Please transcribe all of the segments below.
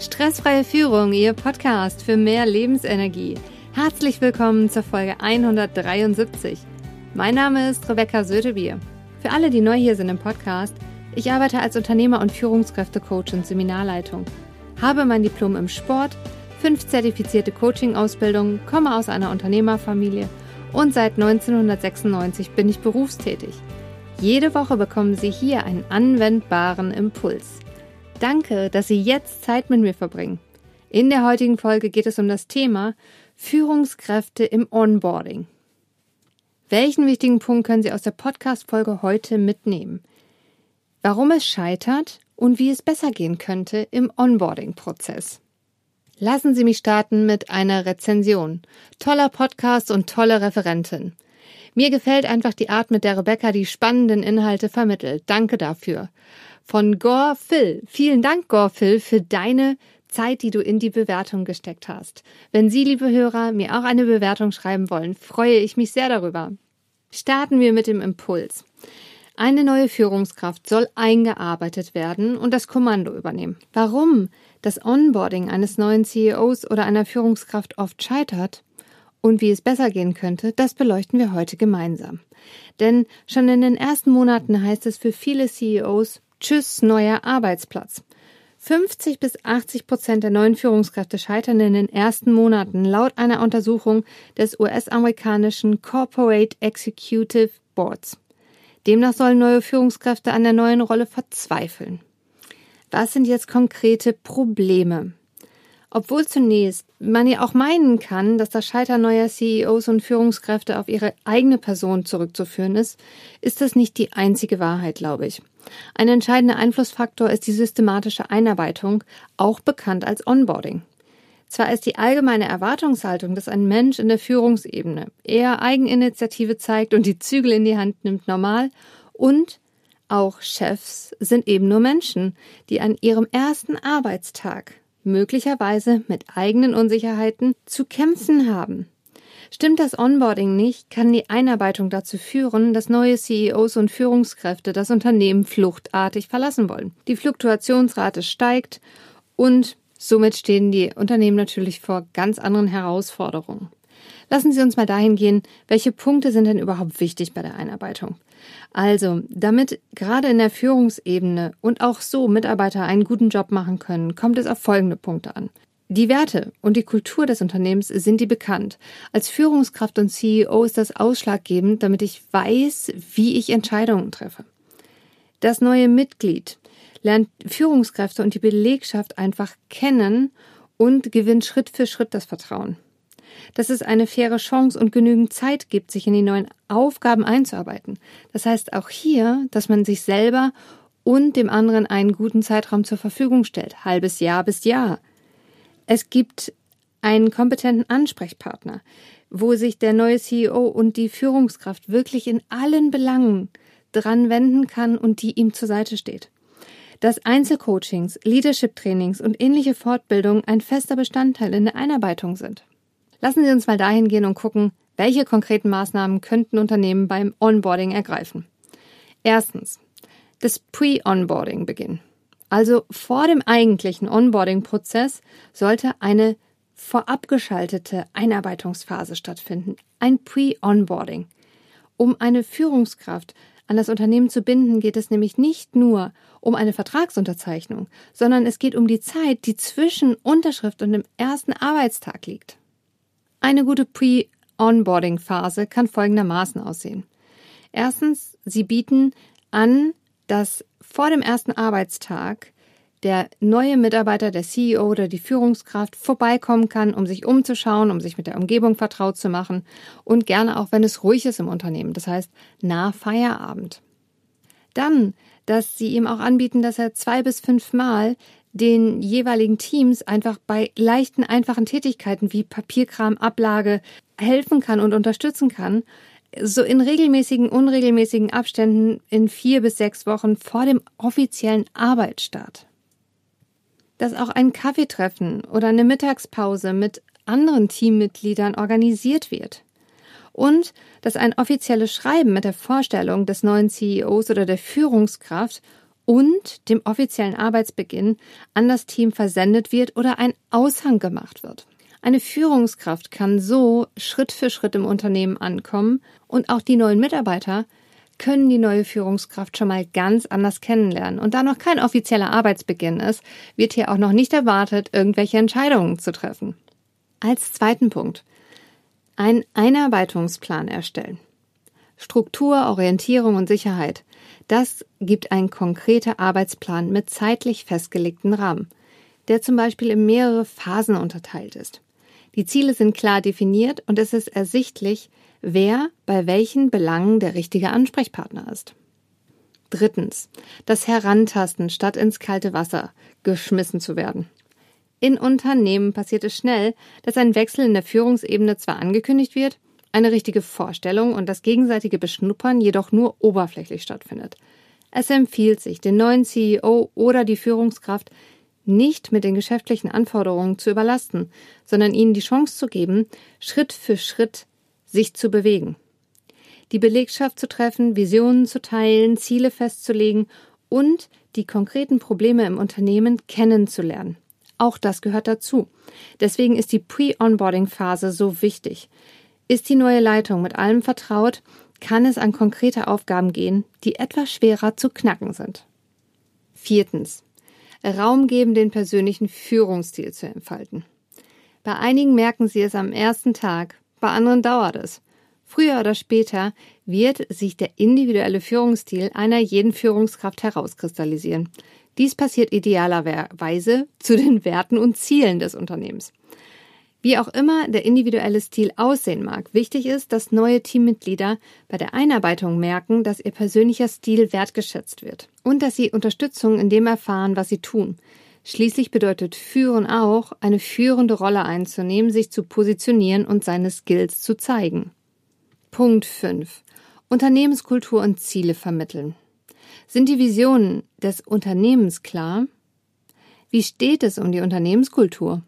Stressfreie Führung, Ihr Podcast für mehr Lebensenergie. Herzlich willkommen zur Folge 173. Mein Name ist Rebecca Sötebier. Für alle, die neu hier sind im Podcast, ich arbeite als Unternehmer- und Führungskräftecoach und Seminarleitung, habe mein Diplom im Sport, fünf zertifizierte Coaching-Ausbildungen, komme aus einer Unternehmerfamilie und seit 1996 bin ich berufstätig. Jede Woche bekommen Sie hier einen anwendbaren Impuls. Danke, dass Sie jetzt Zeit mit mir verbringen. In der heutigen Folge geht es um das Thema Führungskräfte im Onboarding. Welchen wichtigen Punkt können Sie aus der Podcast-Folge heute mitnehmen? Warum es scheitert und wie es besser gehen könnte im Onboarding-Prozess. Lassen Sie mich starten mit einer Rezension. Toller Podcast und tolle Referentin. Mir gefällt einfach die Art, mit der Rebecca die spannenden Inhalte vermittelt. Danke dafür von Gore Phil. Vielen Dank, Gore Phil, für deine Zeit, die du in die Bewertung gesteckt hast. Wenn Sie, liebe Hörer, mir auch eine Bewertung schreiben wollen, freue ich mich sehr darüber. Starten wir mit dem Impuls. Eine neue Führungskraft soll eingearbeitet werden und das Kommando übernehmen. Warum das Onboarding eines neuen CEOs oder einer Führungskraft oft scheitert und wie es besser gehen könnte, das beleuchten wir heute gemeinsam. Denn schon in den ersten Monaten heißt es für viele CEOs, Tschüss, neuer Arbeitsplatz. 50 bis 80 Prozent der neuen Führungskräfte scheitern in den ersten Monaten, laut einer Untersuchung des US-amerikanischen Corporate Executive Boards. Demnach sollen neue Führungskräfte an der neuen Rolle verzweifeln. Was sind jetzt konkrete Probleme? Obwohl zunächst man ja auch meinen kann, dass das Scheitern neuer CEOs und Führungskräfte auf ihre eigene Person zurückzuführen ist, ist das nicht die einzige Wahrheit, glaube ich. Ein entscheidender Einflussfaktor ist die systematische Einarbeitung, auch bekannt als Onboarding. Zwar ist die allgemeine Erwartungshaltung, dass ein Mensch in der Führungsebene eher Eigeninitiative zeigt und die Zügel in die Hand nimmt, normal und auch Chefs sind eben nur Menschen, die an ihrem ersten Arbeitstag möglicherweise mit eigenen Unsicherheiten zu kämpfen haben. Stimmt das Onboarding nicht, kann die Einarbeitung dazu führen, dass neue CEOs und Führungskräfte das Unternehmen fluchtartig verlassen wollen. Die Fluktuationsrate steigt und somit stehen die Unternehmen natürlich vor ganz anderen Herausforderungen. Lassen Sie uns mal dahin gehen, welche Punkte sind denn überhaupt wichtig bei der Einarbeitung? Also, damit gerade in der Führungsebene und auch so Mitarbeiter einen guten Job machen können, kommt es auf folgende Punkte an. Die Werte und die Kultur des Unternehmens sind die bekannt. Als Führungskraft und CEO ist das ausschlaggebend, damit ich weiß, wie ich Entscheidungen treffe. Das neue Mitglied lernt Führungskräfte und die Belegschaft einfach kennen und gewinnt Schritt für Schritt das Vertrauen dass es eine faire Chance und genügend Zeit gibt, sich in die neuen Aufgaben einzuarbeiten. Das heißt auch hier, dass man sich selber und dem anderen einen guten Zeitraum zur Verfügung stellt, halbes Jahr bis Jahr. Es gibt einen kompetenten Ansprechpartner, wo sich der neue CEO und die Führungskraft wirklich in allen Belangen dran wenden kann und die ihm zur Seite steht. Dass Einzelcoachings, Leadership-Trainings und ähnliche Fortbildungen ein fester Bestandteil in der Einarbeitung sind. Lassen Sie uns mal dahin gehen und gucken, welche konkreten Maßnahmen könnten Unternehmen beim Onboarding ergreifen. Erstens, das Pre-Onboarding beginnen. Also vor dem eigentlichen Onboarding-Prozess sollte eine vorab geschaltete Einarbeitungsphase stattfinden, ein Pre-Onboarding. Um eine Führungskraft an das Unternehmen zu binden, geht es nämlich nicht nur um eine Vertragsunterzeichnung, sondern es geht um die Zeit, die zwischen Unterschrift und dem ersten Arbeitstag liegt. Eine gute Pre-Onboarding-Phase kann folgendermaßen aussehen. Erstens, Sie bieten an, dass vor dem ersten Arbeitstag der neue Mitarbeiter, der CEO oder die Führungskraft vorbeikommen kann, um sich umzuschauen, um sich mit der Umgebung vertraut zu machen und gerne auch, wenn es ruhig ist im Unternehmen, das heißt nach Feierabend. Dann, dass Sie ihm auch anbieten, dass er zwei bis fünf Mal den jeweiligen Teams einfach bei leichten, einfachen Tätigkeiten wie Papierkram, Ablage helfen kann und unterstützen kann, so in regelmäßigen, unregelmäßigen Abständen in vier bis sechs Wochen vor dem offiziellen Arbeitsstart. Dass auch ein Kaffeetreffen oder eine Mittagspause mit anderen Teammitgliedern organisiert wird. Und dass ein offizielles Schreiben mit der Vorstellung des neuen CEOs oder der Führungskraft und dem offiziellen Arbeitsbeginn an das Team versendet wird oder ein Aushang gemacht wird. Eine Führungskraft kann so Schritt für Schritt im Unternehmen ankommen und auch die neuen Mitarbeiter können die neue Führungskraft schon mal ganz anders kennenlernen. Und da noch kein offizieller Arbeitsbeginn ist, wird hier auch noch nicht erwartet, irgendwelche Entscheidungen zu treffen. Als zweiten Punkt. Ein Einarbeitungsplan erstellen. Struktur, Orientierung und Sicherheit. Das gibt ein konkreter Arbeitsplan mit zeitlich festgelegten Rahmen, der zum Beispiel in mehrere Phasen unterteilt ist. Die Ziele sind klar definiert und es ist ersichtlich, wer bei welchen Belangen der richtige Ansprechpartner ist. Drittens. Das Herantasten statt ins kalte Wasser geschmissen zu werden. In Unternehmen passiert es schnell, dass ein Wechsel in der Führungsebene zwar angekündigt wird, eine richtige Vorstellung und das gegenseitige Beschnuppern jedoch nur oberflächlich stattfindet. Es empfiehlt sich, den neuen CEO oder die Führungskraft nicht mit den geschäftlichen Anforderungen zu überlasten, sondern ihnen die Chance zu geben, Schritt für Schritt sich zu bewegen. Die Belegschaft zu treffen, Visionen zu teilen, Ziele festzulegen und die konkreten Probleme im Unternehmen kennenzulernen. Auch das gehört dazu. Deswegen ist die Pre-Onboarding-Phase so wichtig. Ist die neue Leitung mit allem vertraut, kann es an konkrete Aufgaben gehen, die etwas schwerer zu knacken sind. Viertens. Raum geben, den persönlichen Führungsstil zu entfalten. Bei einigen merken sie es am ersten Tag, bei anderen dauert es. Früher oder später wird sich der individuelle Führungsstil einer jeden Führungskraft herauskristallisieren. Dies passiert idealerweise zu den Werten und Zielen des Unternehmens. Wie auch immer der individuelle Stil aussehen mag, wichtig ist, dass neue Teammitglieder bei der Einarbeitung merken, dass ihr persönlicher Stil wertgeschätzt wird und dass sie Unterstützung in dem erfahren, was sie tun. Schließlich bedeutet Führen auch, eine führende Rolle einzunehmen, sich zu positionieren und seine Skills zu zeigen. Punkt 5. Unternehmenskultur und Ziele vermitteln. Sind die Visionen des Unternehmens klar? Wie steht es um die Unternehmenskultur?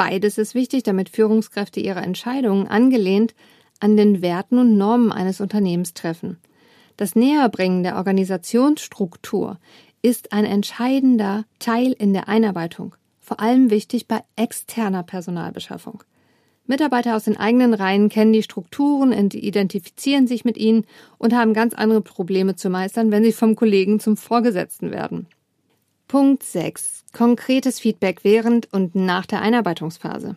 Beides ist wichtig, damit Führungskräfte ihre Entscheidungen angelehnt an den Werten und Normen eines Unternehmens treffen. Das Näherbringen der Organisationsstruktur ist ein entscheidender Teil in der Einarbeitung, vor allem wichtig bei externer Personalbeschaffung. Mitarbeiter aus den eigenen Reihen kennen die Strukturen, identifizieren sich mit ihnen und haben ganz andere Probleme zu meistern, wenn sie vom Kollegen zum Vorgesetzten werden. Punkt 6. Konkretes Feedback während und nach der Einarbeitungsphase.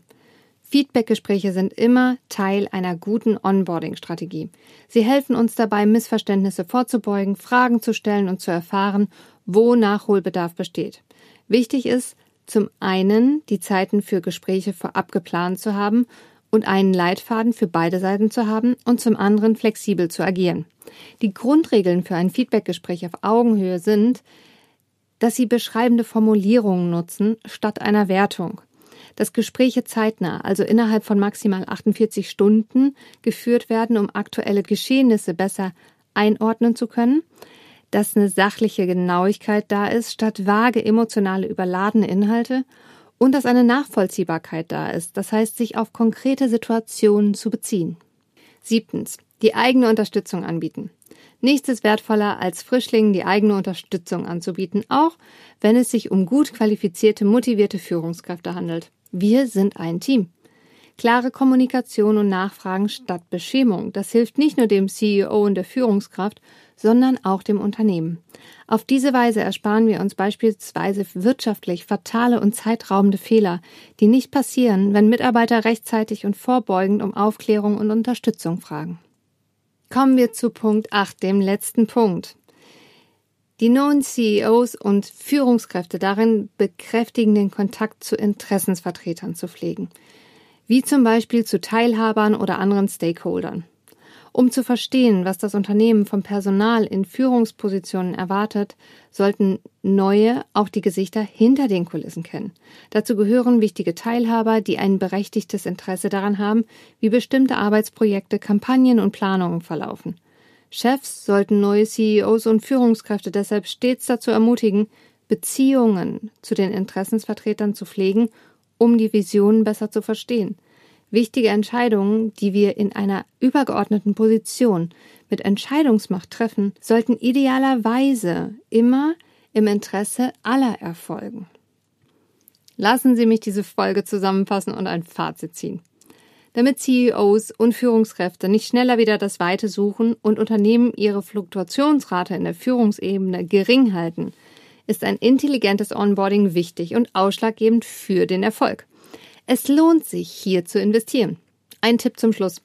Feedbackgespräche sind immer Teil einer guten Onboarding-Strategie. Sie helfen uns dabei, Missverständnisse vorzubeugen, Fragen zu stellen und zu erfahren, wo Nachholbedarf besteht. Wichtig ist, zum einen die Zeiten für Gespräche vorab geplant zu haben und einen Leitfaden für beide Seiten zu haben und zum anderen flexibel zu agieren. Die Grundregeln für ein Feedbackgespräch auf Augenhöhe sind, dass sie beschreibende Formulierungen nutzen statt einer Wertung. Dass Gespräche zeitnah, also innerhalb von maximal 48 Stunden, geführt werden, um aktuelle Geschehnisse besser einordnen zu können. Dass eine sachliche Genauigkeit da ist, statt vage, emotionale, überladene Inhalte. Und dass eine Nachvollziehbarkeit da ist, das heißt, sich auf konkrete Situationen zu beziehen. Siebtens. Die eigene Unterstützung anbieten. Nichts ist wertvoller, als Frischlingen die eigene Unterstützung anzubieten, auch wenn es sich um gut qualifizierte, motivierte Führungskräfte handelt. Wir sind ein Team. Klare Kommunikation und Nachfragen statt Beschämung. Das hilft nicht nur dem CEO und der Führungskraft, sondern auch dem Unternehmen. Auf diese Weise ersparen wir uns beispielsweise wirtschaftlich fatale und zeitraubende Fehler, die nicht passieren, wenn Mitarbeiter rechtzeitig und vorbeugend um Aufklärung und Unterstützung fragen. Kommen wir zu Punkt 8, dem letzten Punkt. Die neuen CEOs und Führungskräfte darin bekräftigen, den Kontakt zu Interessensvertretern zu pflegen, wie zum Beispiel zu Teilhabern oder anderen Stakeholdern. Um zu verstehen, was das Unternehmen vom Personal in Führungspositionen erwartet, sollten neue auch die Gesichter hinter den Kulissen kennen. Dazu gehören wichtige Teilhaber, die ein berechtigtes Interesse daran haben, wie bestimmte Arbeitsprojekte, Kampagnen und Planungen verlaufen. Chefs sollten neue CEOs und Führungskräfte deshalb stets dazu ermutigen, Beziehungen zu den Interessensvertretern zu pflegen, um die Visionen besser zu verstehen – Wichtige Entscheidungen, die wir in einer übergeordneten Position mit Entscheidungsmacht treffen, sollten idealerweise immer im Interesse aller erfolgen. Lassen Sie mich diese Folge zusammenfassen und ein Fazit ziehen. Damit CEOs und Führungskräfte nicht schneller wieder das Weite suchen und Unternehmen ihre Fluktuationsrate in der Führungsebene gering halten, ist ein intelligentes Onboarding wichtig und ausschlaggebend für den Erfolg. Es lohnt sich, hier zu investieren. Ein Tipp zum Schluss.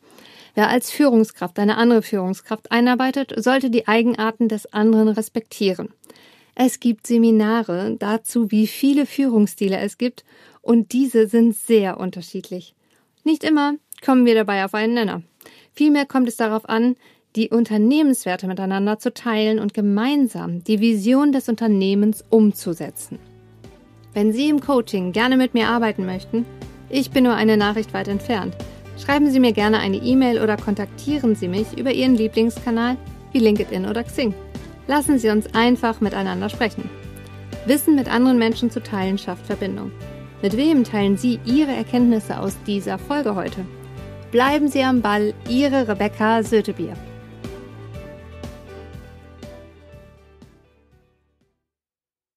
Wer als Führungskraft eine andere Führungskraft einarbeitet, sollte die Eigenarten des anderen respektieren. Es gibt Seminare dazu, wie viele Führungsstile es gibt, und diese sind sehr unterschiedlich. Nicht immer kommen wir dabei auf einen Nenner. Vielmehr kommt es darauf an, die Unternehmenswerte miteinander zu teilen und gemeinsam die Vision des Unternehmens umzusetzen. Wenn Sie im Coaching gerne mit mir arbeiten möchten, ich bin nur eine Nachricht weit entfernt. Schreiben Sie mir gerne eine E-Mail oder kontaktieren Sie mich über Ihren Lieblingskanal wie LinkedIn oder Xing. Lassen Sie uns einfach miteinander sprechen. Wissen mit anderen Menschen zu teilen schafft Verbindung. Mit wem teilen Sie Ihre Erkenntnisse aus dieser Folge heute? Bleiben Sie am Ball, Ihre Rebecca Sötebier.